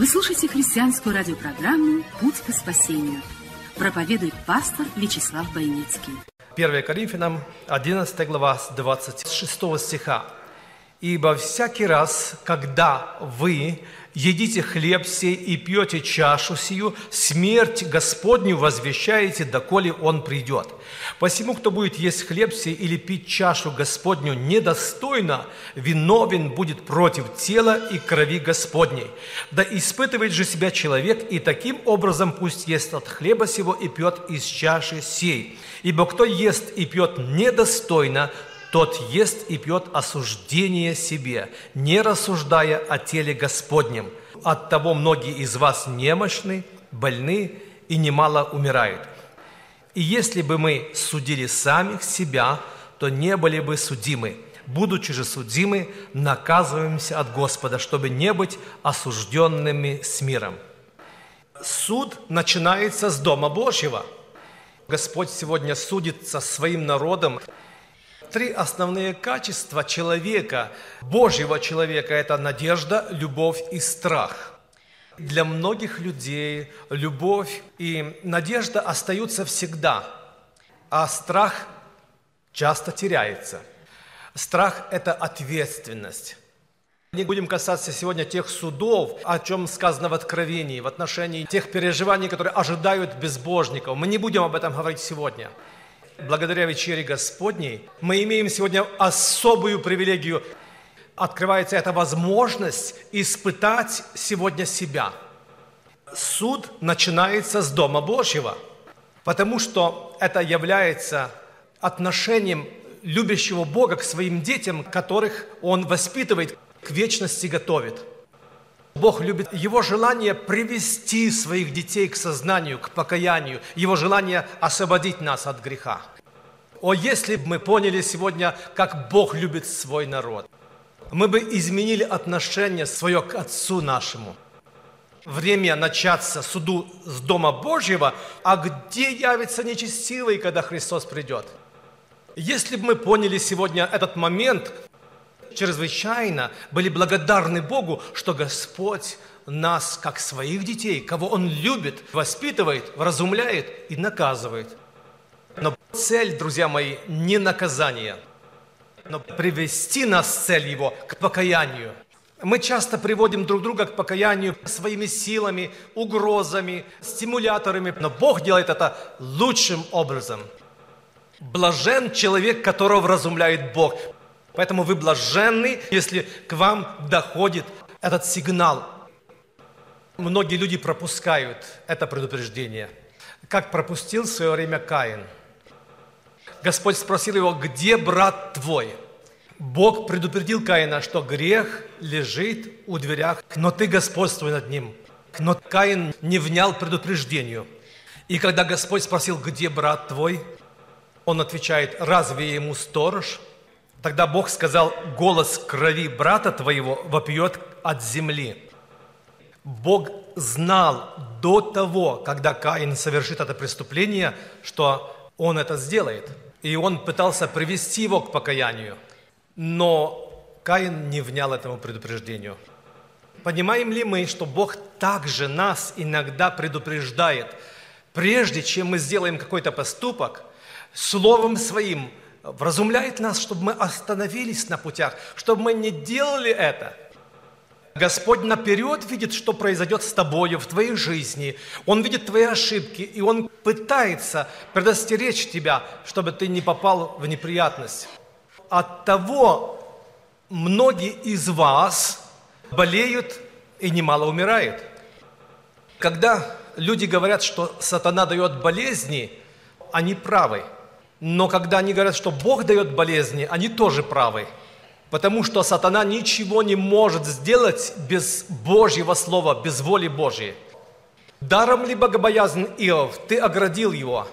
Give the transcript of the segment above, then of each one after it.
Вы слушаете христианскую радиопрограмму «Путь к спасению». Проповедует пастор Вячеслав Бойницкий. 1 Коринфянам 11 глава с 26 стиха. «Ибо всякий раз, когда вы едите хлеб сей и пьете чашу сию, смерть Господню возвещаете, доколе Он придет. Посему, кто будет есть хлеб сей или пить чашу Господню недостойно, виновен будет против тела и крови Господней. Да испытывает же себя человек, и таким образом пусть ест от хлеба сего и пьет из чаши сей. Ибо кто ест и пьет недостойно, тот ест и пьет осуждение себе, не рассуждая о теле Господнем. От того многие из вас немощны, больны и немало умирают. И если бы мы судили самих себя, то не были бы судимы. Будучи же судимы, наказываемся от Господа, чтобы не быть осужденными с миром. Суд начинается с Дома Божьего. Господь сегодня судит со своим народом. Три основные качества человека, Божьего человека – это надежда, любовь и страх. Для многих людей любовь и надежда остаются всегда, а страх часто теряется. Страх – это ответственность. Не будем касаться сегодня тех судов, о чем сказано в Откровении, в отношении тех переживаний, которые ожидают безбожников. Мы не будем об этом говорить сегодня – благодаря вечере Господней, мы имеем сегодня особую привилегию. Открывается эта возможность испытать сегодня себя. Суд начинается с Дома Божьего, потому что это является отношением любящего Бога к своим детям, которых Он воспитывает, к вечности готовит – Бог любит Его желание привести своих детей к сознанию, к покаянию, Его желание освободить нас от греха. О, если бы мы поняли сегодня, как Бог любит свой народ, мы бы изменили отношение свое к Отцу нашему. Время начаться суду с Дома Божьего, а где явится нечестивый, когда Христос придет? Если бы мы поняли сегодня этот момент, чрезвычайно были благодарны Богу, что Господь нас, как своих детей, кого Он любит, воспитывает, вразумляет и наказывает. Но цель, друзья мои, не наказание, но привести нас цель его к покаянию. Мы часто приводим друг друга к покаянию своими силами, угрозами, стимуляторами, но Бог делает это лучшим образом. Блажен человек, которого вразумляет Бог. Поэтому вы блаженны, если к вам доходит этот сигнал. Многие люди пропускают это предупреждение. Как пропустил в свое время Каин. Господь спросил его, где брат твой? Бог предупредил Каина, что грех лежит у дверях, но ты господствуй над ним. Но Каин не внял предупреждению. И когда Господь спросил, где брат твой, он отвечает, разве ему сторож? Тогда Бог сказал, голос крови брата твоего вопьет от земли. Бог знал до того, когда Каин совершит это преступление, что он это сделает. И он пытался привести его к покаянию. Но Каин не внял этому предупреждению. Понимаем ли мы, что Бог также нас иногда предупреждает, прежде чем мы сделаем какой-то поступок, словом своим вразумляет нас, чтобы мы остановились на путях, чтобы мы не делали это. Господь наперед видит, что произойдет с тобою в твоей жизни. Он видит твои ошибки, и Он пытается предостеречь тебя, чтобы ты не попал в неприятность. От того многие из вас болеют и немало умирают. Когда люди говорят, что сатана дает болезни, они правы – но когда они говорят, что Бог дает болезни, они тоже правы. Потому что сатана ничего не может сделать без Божьего Слова, без воли Божьей. Даром ли богобоязнен Иов, ты оградил его.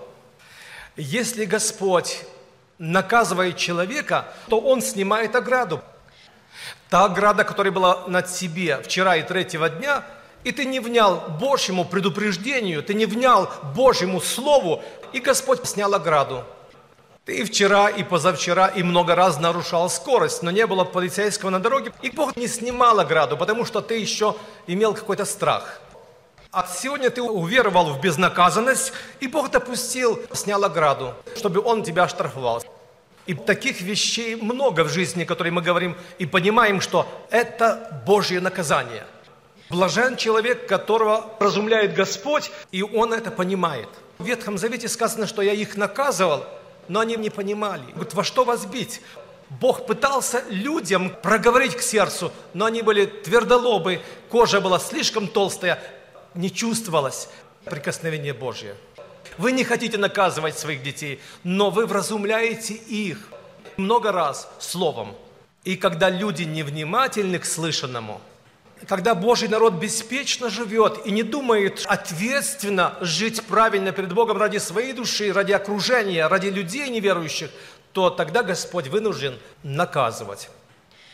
Если Господь наказывает человека, то он снимает ограду. Та ограда, которая была над себе вчера и третьего дня, и ты не внял Божьему предупреждению, ты не внял Божьему Слову, и Господь снял ограду. Ты вчера, и позавчера, и много раз нарушал скорость, но не было полицейского на дороге, и Бог не снимал ограду, потому что ты еще имел какой-то страх. А сегодня ты уверовал в безнаказанность, и Бог допустил, снял ограду, чтобы Он тебя штрафовал. И таких вещей много в жизни, которые мы говорим, и понимаем, что это Божье наказание. Блажен человек, которого разумляет Господь, и он это понимает. В Ветхом Завете сказано, что я их наказывал, но они не понимали. Говорит, во что вас бить? Бог пытался людям проговорить к сердцу, но они были твердолобы, кожа была слишком толстая, не чувствовалось прикосновение Божье. Вы не хотите наказывать своих детей, но вы вразумляете их много раз словом. И когда люди невнимательны к слышанному, когда Божий народ беспечно живет и не думает ответственно жить правильно перед Богом ради своей души, ради окружения, ради людей неверующих, то тогда Господь вынужден наказывать.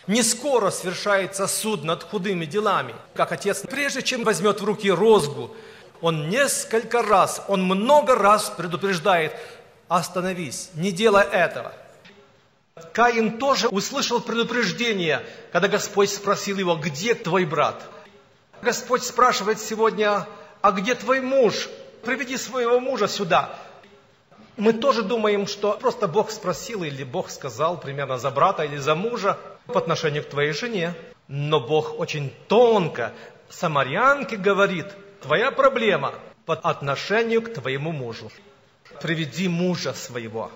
Не скоро совершается суд над худыми делами, как отец, прежде чем возьмет в руки розгу, он несколько раз, он много раз предупреждает, остановись, не делай этого. Каин тоже услышал предупреждение, когда Господь спросил его, где твой брат? Господь спрашивает сегодня, а где твой муж? Приведи своего мужа сюда. Мы тоже думаем, что просто Бог спросил или Бог сказал примерно за брата или за мужа по отношению к твоей жене. Но Бог очень тонко самарянке говорит, твоя проблема по отношению к твоему мужу. Приведи мужа своего.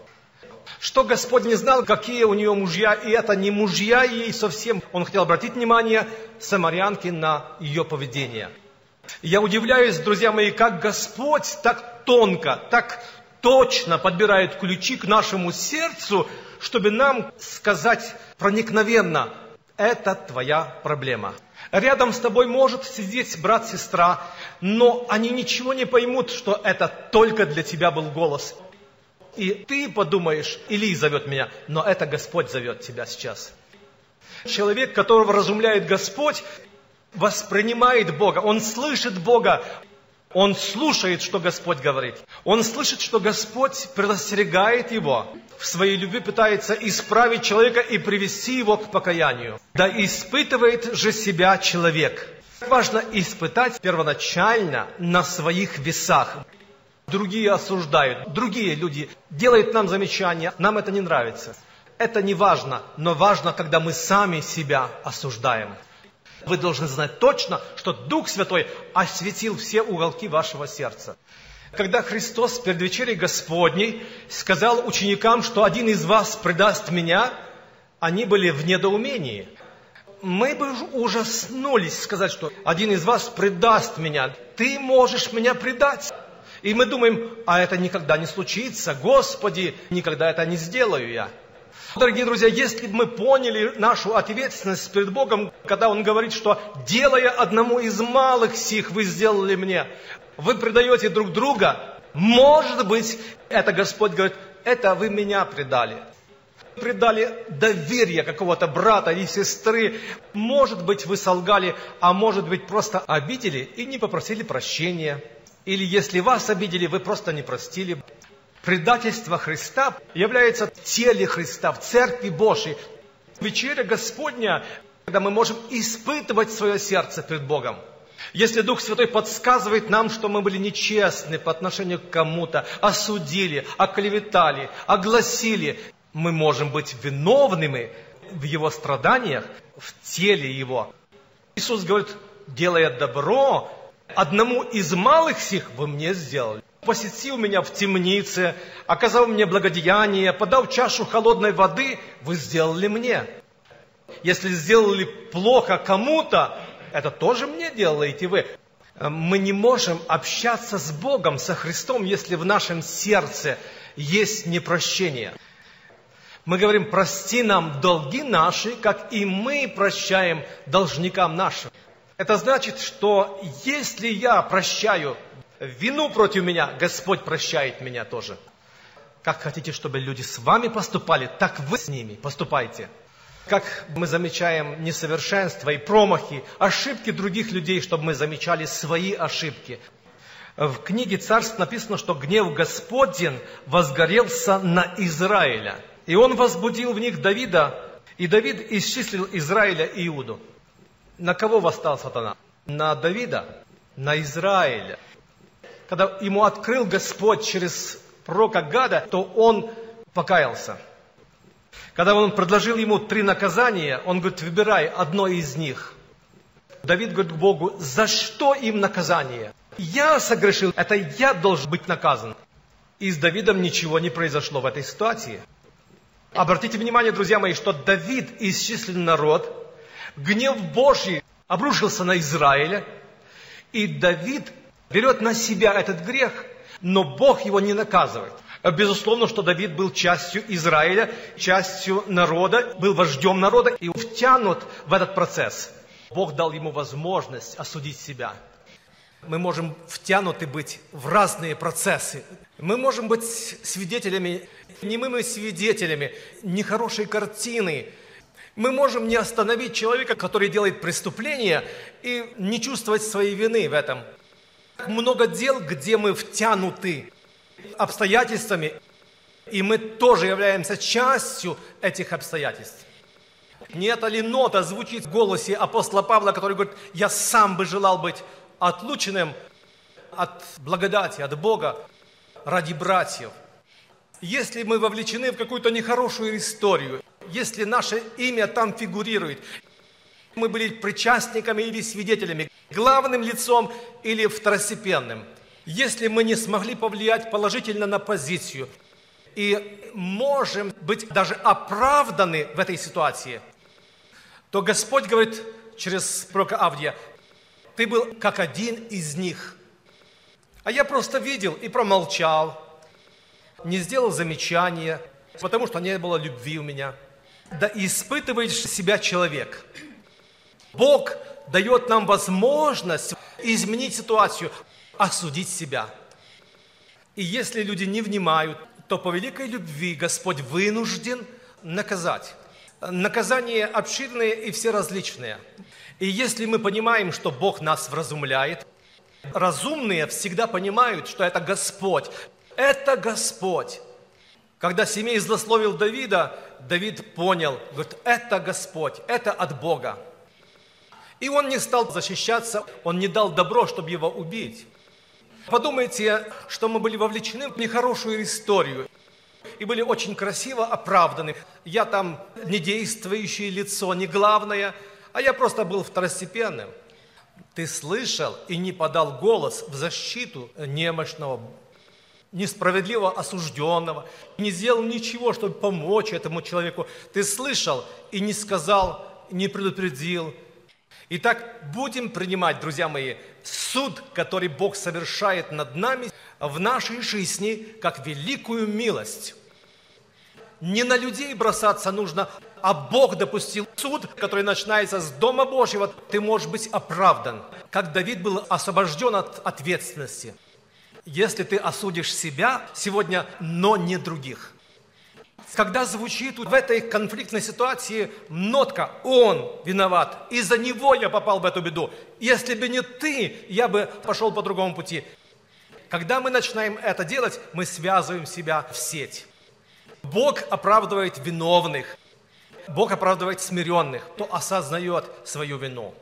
Что Господь не знал, какие у нее мужья, и это не мужья ей совсем. Он хотел обратить внимание самарянки на ее поведение. Я удивляюсь, друзья мои, как Господь так тонко, так точно подбирает ключи к нашему сердцу, чтобы нам сказать проникновенно, это твоя проблема. Рядом с тобой может сидеть брат-сестра, но они ничего не поймут, что это только для тебя был голос. И ты подумаешь, Илий зовет меня, но это Господь зовет тебя сейчас. Человек, которого разумляет Господь, воспринимает Бога, он слышит Бога, он слушает, что Господь говорит. Он слышит, что Господь предостерегает его. В своей любви пытается исправить человека и привести его к покаянию. Да испытывает же себя человек. Важно испытать первоначально на своих весах. Другие осуждают, другие люди делают нам замечания, нам это не нравится. Это не важно, но важно, когда мы сами себя осуждаем. Вы должны знать точно, что Дух Святой осветил все уголки вашего сердца. Когда Христос перед вечерей Господней сказал ученикам, что один из вас предаст меня, они были в недоумении. Мы бы ужаснулись сказать, что один из вас предаст меня. Ты можешь меня предать. И мы думаем, а это никогда не случится. Господи, никогда это не сделаю я. Дорогие друзья, если бы мы поняли нашу ответственность перед Богом, когда Он говорит, что делая одному из малых сих, вы сделали мне, вы предаете друг друга, может быть, это Господь говорит, это вы меня предали. Предали доверие какого-то брата или сестры. Может быть, вы солгали, а может быть, просто обидели и не попросили прощения. Или если вас обидели, вы просто не простили. Предательство Христа является в теле Христа, в Церкви Божьей. Вечеря Господня, когда мы можем испытывать свое сердце перед Богом. Если Дух Святой подсказывает нам, что мы были нечестны по отношению к кому-то, осудили, оклеветали, огласили, мы можем быть виновными в Его страданиях, в теле Его. Иисус говорит, делая добро, одному из малых сих вы мне сделали посетил меня в темнице, оказал мне благодеяние, подал чашу холодной воды, вы сделали мне. Если сделали плохо кому-то, это тоже мне делаете вы. Мы не можем общаться с Богом, со Христом, если в нашем сердце есть непрощение. Мы говорим, прости нам долги наши, как и мы прощаем должникам нашим. Это значит, что если я прощаю вину против меня, Господь прощает меня тоже. Как хотите, чтобы люди с вами поступали, так вы с ними поступайте. Как мы замечаем несовершенства и промахи, ошибки других людей, чтобы мы замечали свои ошибки. В книге Царств написано, что гнев Господень возгорелся на Израиля. И он возбудил в них Давида, и Давид исчислил Израиля и Иуду. На кого восстал сатана? На Давида, на Израиля. Когда ему открыл Господь через пророка Гада, то он покаялся. Когда он предложил ему три наказания, он говорит, выбирай одно из них. Давид говорит Богу, за что им наказание? Я согрешил, это я должен быть наказан. И с Давидом ничего не произошло в этой ситуации. Обратите внимание, друзья мои, что Давид исчислен народ, гнев Божий обрушился на Израиля, и Давид берет на себя этот грех, но Бог его не наказывает. Безусловно, что Давид был частью Израиля, частью народа, был вождем народа и втянут в этот процесс. Бог дал ему возможность осудить себя. Мы можем втянуты быть в разные процессы. Мы можем быть свидетелями, немыми свидетелями нехорошей картины. Мы можем не остановить человека, который делает преступление, и не чувствовать своей вины в этом. Много дел, где мы втянуты обстоятельствами, и мы тоже являемся частью этих обстоятельств. Не эта ли нота звучит в голосе апостола Павла, который говорит, я сам бы желал быть отлученным от благодати, от Бога ради братьев. Если мы вовлечены в какую-то нехорошую историю, если наше имя там фигурирует, мы были причастниками или свидетелями, главным лицом или второстепенным. Если мы не смогли повлиять положительно на позицию и можем быть даже оправданы в этой ситуации, то Господь говорит через пророка Авдия, ты был как один из них. А я просто видел и промолчал, не сделал замечания, потому что не было любви у меня. Да испытываешь себя человек. Бог дает нам возможность изменить ситуацию, осудить себя. И если люди не внимают, то по великой любви Господь вынужден наказать. Наказания обширные и все различные. И если мы понимаем, что Бог нас вразумляет, разумные всегда понимают, что это Господь. Это Господь. Когда семей злословил Давида, Давид понял, говорит, это Господь, это от Бога. И он не стал защищаться, он не дал добро, чтобы его убить. Подумайте, что мы были вовлечены в нехорошую историю и были очень красиво оправданы. Я там не действующее лицо, не главное – а я просто был второстепенным. Ты слышал и не подал голос в защиту немощного, несправедливо осужденного, не сделал ничего, чтобы помочь этому человеку. Ты слышал и не сказал, не предупредил. Итак, будем принимать, друзья мои, суд, который Бог совершает над нами в нашей жизни, как великую милость. Не на людей бросаться нужно, а Бог допустил суд, который начинается с Дома Божьего, ты можешь быть оправдан. Как Давид был освобожден от ответственности. Если ты осудишь себя сегодня, но не других. Когда звучит в этой конфликтной ситуации нотка «Он виноват, из-за него я попал в эту беду. Если бы не ты, я бы пошел по другому пути». Когда мы начинаем это делать, мы связываем себя в сеть. Бог оправдывает виновных. Бог оправдывает смиренных, кто осознает свою вину.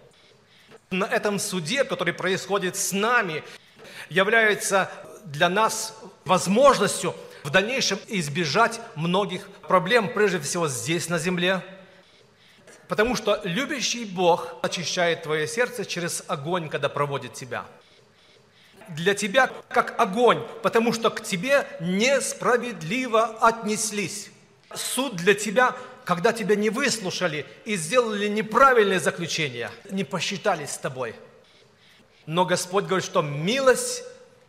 На этом суде, который происходит с нами, является для нас возможностью в дальнейшем избежать многих проблем, прежде всего здесь, на земле. Потому что любящий Бог очищает твое сердце через огонь, когда проводит тебя. Для тебя как огонь, потому что к тебе несправедливо отнеслись. Суд для тебя когда тебя не выслушали и сделали неправильное заключение, не посчитались с тобой. Но Господь говорит, что милость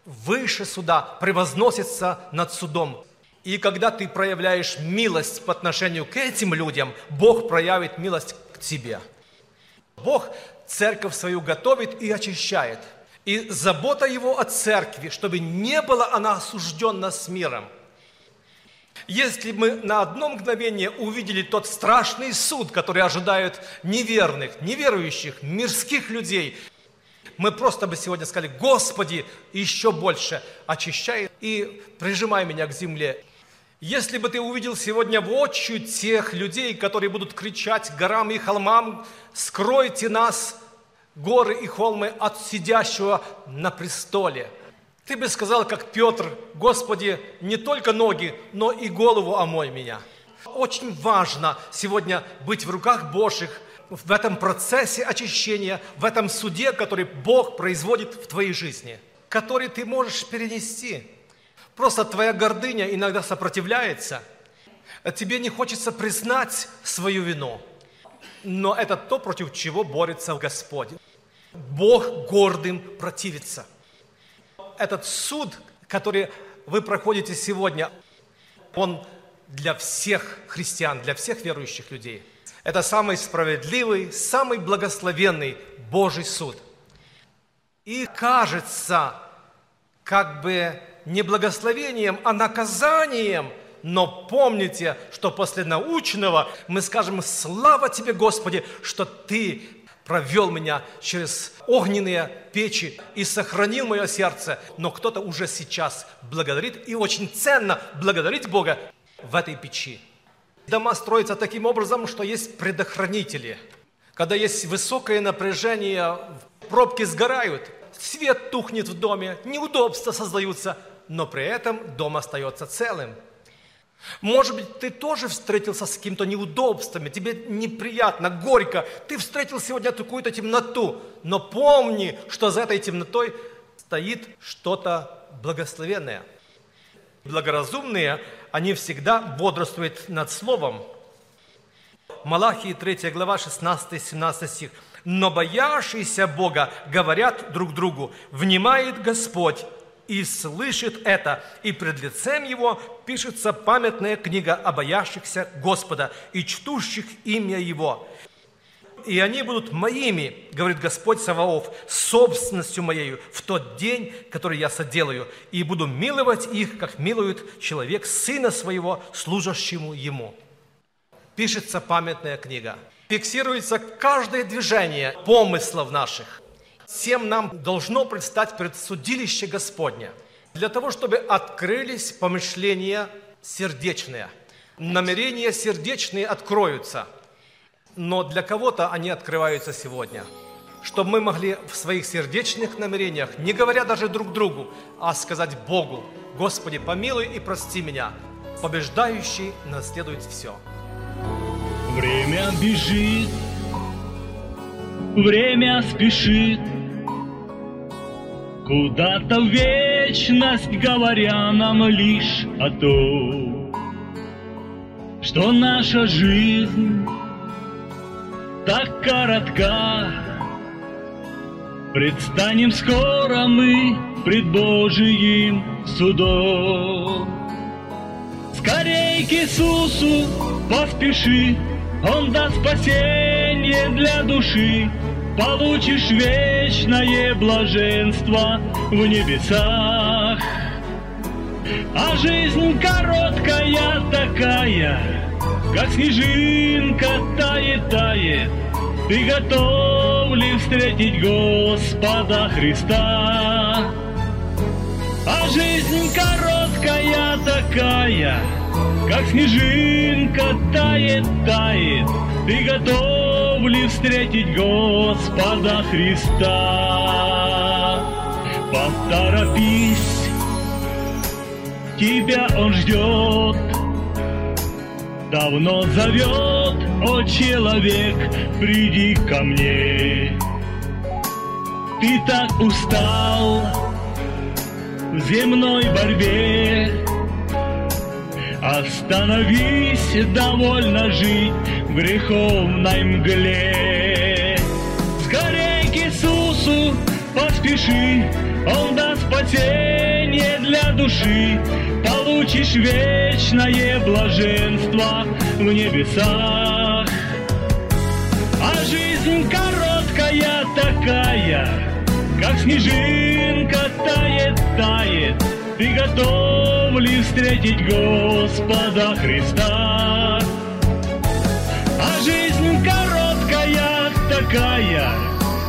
выше суда превозносится над судом. И когда ты проявляешь милость по отношению к этим людям, Бог проявит милость к тебе. Бог церковь свою готовит и очищает. И забота Его о церкви, чтобы не была она осуждена с миром. Если мы на одно мгновение увидели тот страшный суд, который ожидает неверных, неверующих, мирских людей, мы просто бы сегодня сказали, Господи, еще больше очищай и прижимай меня к земле. Если бы ты увидел сегодня в воочию тех людей, которые будут кричать горам и холмам, скройте нас, горы и холмы, от сидящего на престоле. Ты бы сказал, как Петр, Господи, не только ноги, но и голову омой меня. Очень важно сегодня быть в руках Божьих, в этом процессе очищения, в этом суде, который Бог производит в твоей жизни, который ты можешь перенести. Просто твоя гордыня иногда сопротивляется, тебе не хочется признать свою вину. Но это то, против чего борется Господь. Бог гордым противится. Этот суд, который вы проходите сегодня, он для всех христиан, для всех верующих людей – это самый справедливый, самый благословенный Божий суд. И кажется, как бы не благословением, а наказанием. Но помните, что после научного мы скажем, слава тебе, Господи, что Ты провел меня через огненные печи и сохранил мое сердце. Но кто-то уже сейчас благодарит, и очень ценно благодарить Бога в этой печи. Дома строятся таким образом, что есть предохранители. Когда есть высокое напряжение, пробки сгорают, свет тухнет в доме, неудобства создаются, но при этом дом остается целым. Может быть, ты тоже встретился с какими-то неудобствами, тебе неприятно, горько, ты встретил сегодня какую-то темноту, но помни, что за этой темнотой стоит что-то благословенное. Благоразумные они всегда бодрствуют над Словом. Малахии 3 глава 16-17 стих. «Но боящиеся Бога говорят друг другу, внимает Господь, и слышит это, и пред лицем Его пишется памятная книга о боящихся Господа и чтущих имя Его и они будут моими, говорит Господь Саваоф, собственностью моею в тот день, который я соделаю, и буду миловать их, как милует человек сына своего, служащему ему». Пишется памятная книга. Фиксируется каждое движение помыслов наших. Всем нам должно предстать пред судилище Господня, для того, чтобы открылись помышления сердечные. Намерения сердечные откроются – но для кого-то они открываются сегодня. Чтобы мы могли в своих сердечных намерениях, не говоря даже друг другу, а сказать Богу, Господи, помилуй и прости меня. Побеждающий наследует все. Время бежит, время спешит, Куда-то вечность, говоря нам лишь о том, Что наша жизнь так коротка. Предстанем скоро мы пред Божиим судом. Скорей к Иисусу поспеши, Он даст спасение для души, Получишь вечное блаженство в небесах. А жизнь короткая такая, как снежинка тает, тает, Ты готов ли встретить Господа Христа? А жизнь короткая такая, Как снежинка тает, тает, Ты готов ли встретить Господа Христа? Поторопись, тебя Он ждет, давно зовет, о человек, приди ко мне. Ты так устал в земной борьбе, Остановись, довольно жить в греховной мгле. Скорей к Иисусу поспеши, Он даст спасение для души, получишь вечное блаженство в небесах. А жизнь короткая такая, как снежинка тает, тает, ты готов ли встретить Господа Христа? А жизнь короткая такая,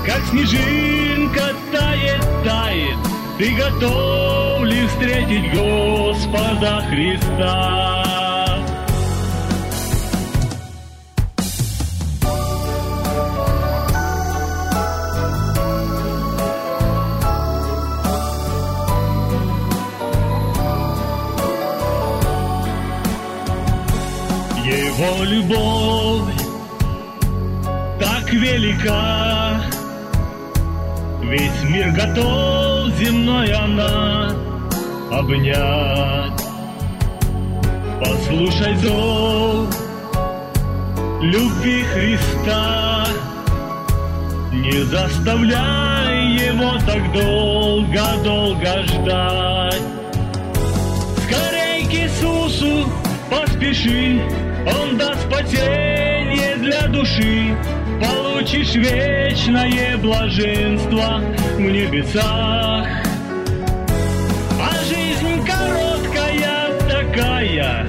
как снежинка тает, тает, ты готов встретить Господа Христа? Его любовь так велика, Весь мир готов земной она обнять. Послушай зов любви Христа, Не заставляй его так долго-долго ждать. Скорей к Иисусу поспеши, Он даст спасение для души, Получишь вечное блаженство в небесах. Такая,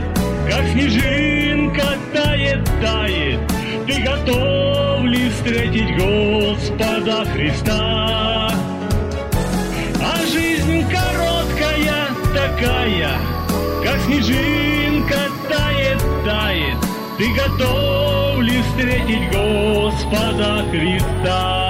как снежинка тает, тает. Ты готов ли встретить Господа Христа? А жизнь короткая такая, как снежинка тает, тает. Ты готов ли встретить Господа Христа?